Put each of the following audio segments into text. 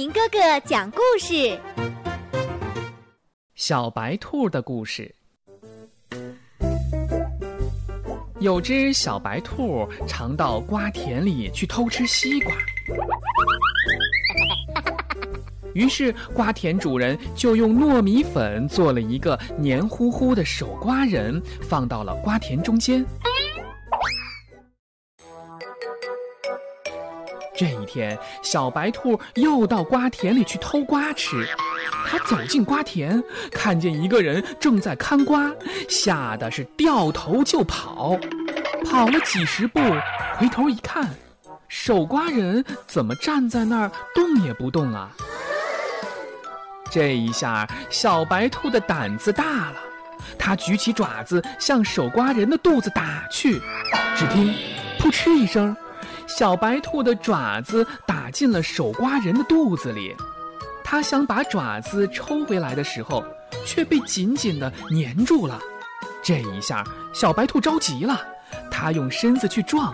明哥哥讲故事：小白兔的故事。有只小白兔常到瓜田里去偷吃西瓜，于是瓜田主人就用糯米粉做了一个黏糊糊的手瓜人，放到了瓜田中间。这一天，小白兔又到瓜田里去偷瓜吃。他走进瓜田，看见一个人正在看瓜，吓得是掉头就跑。跑了几十步，回头一看，守瓜人怎么站在那儿动也不动啊？这一下，小白兔的胆子大了，它举起爪子向守瓜人的肚子打去。只听“扑哧”一声。小白兔的爪子打进了守瓜人的肚子里，他想把爪子抽回来的时候，却被紧紧的粘住了。这一下，小白兔着急了，它用身子去撞，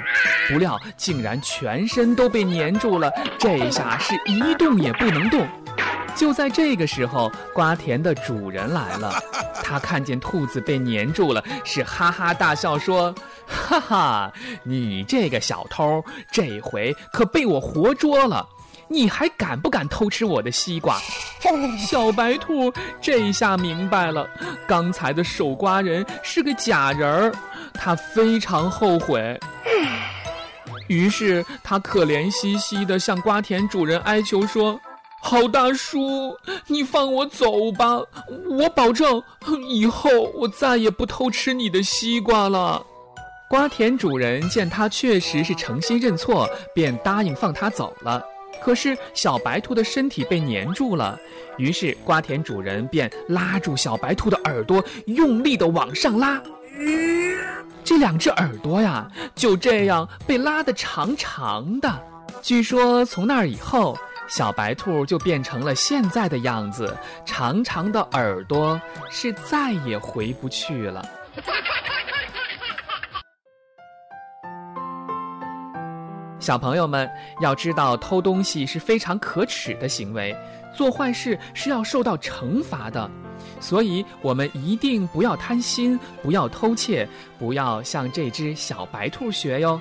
不料竟然全身都被粘住了。这下是一动也不能动。就在这个时候，瓜田的主人来了，他看见兔子被粘住了，是哈哈大笑说。哈哈，你这个小偷，这回可被我活捉了！你还敢不敢偷吃我的西瓜？小白兔这下明白了，刚才的守瓜人是个假人儿，他非常后悔。于是他可怜兮兮地向瓜田主人哀求说：“好大叔，你放我走吧，我保证以后我再也不偷吃你的西瓜了。”瓜田主人见他确实是诚心认错，便答应放他走了。可是小白兔的身体被粘住了，于是瓜田主人便拉住小白兔的耳朵，用力的往上拉。这两只耳朵呀，就这样被拉得长长的。据说从那以后，小白兔就变成了现在的样子，长长的耳朵是再也回不去了。小朋友们要知道，偷东西是非常可耻的行为，做坏事是要受到惩罚的，所以我们一定不要贪心，不要偷窃，不要向这只小白兔学哟。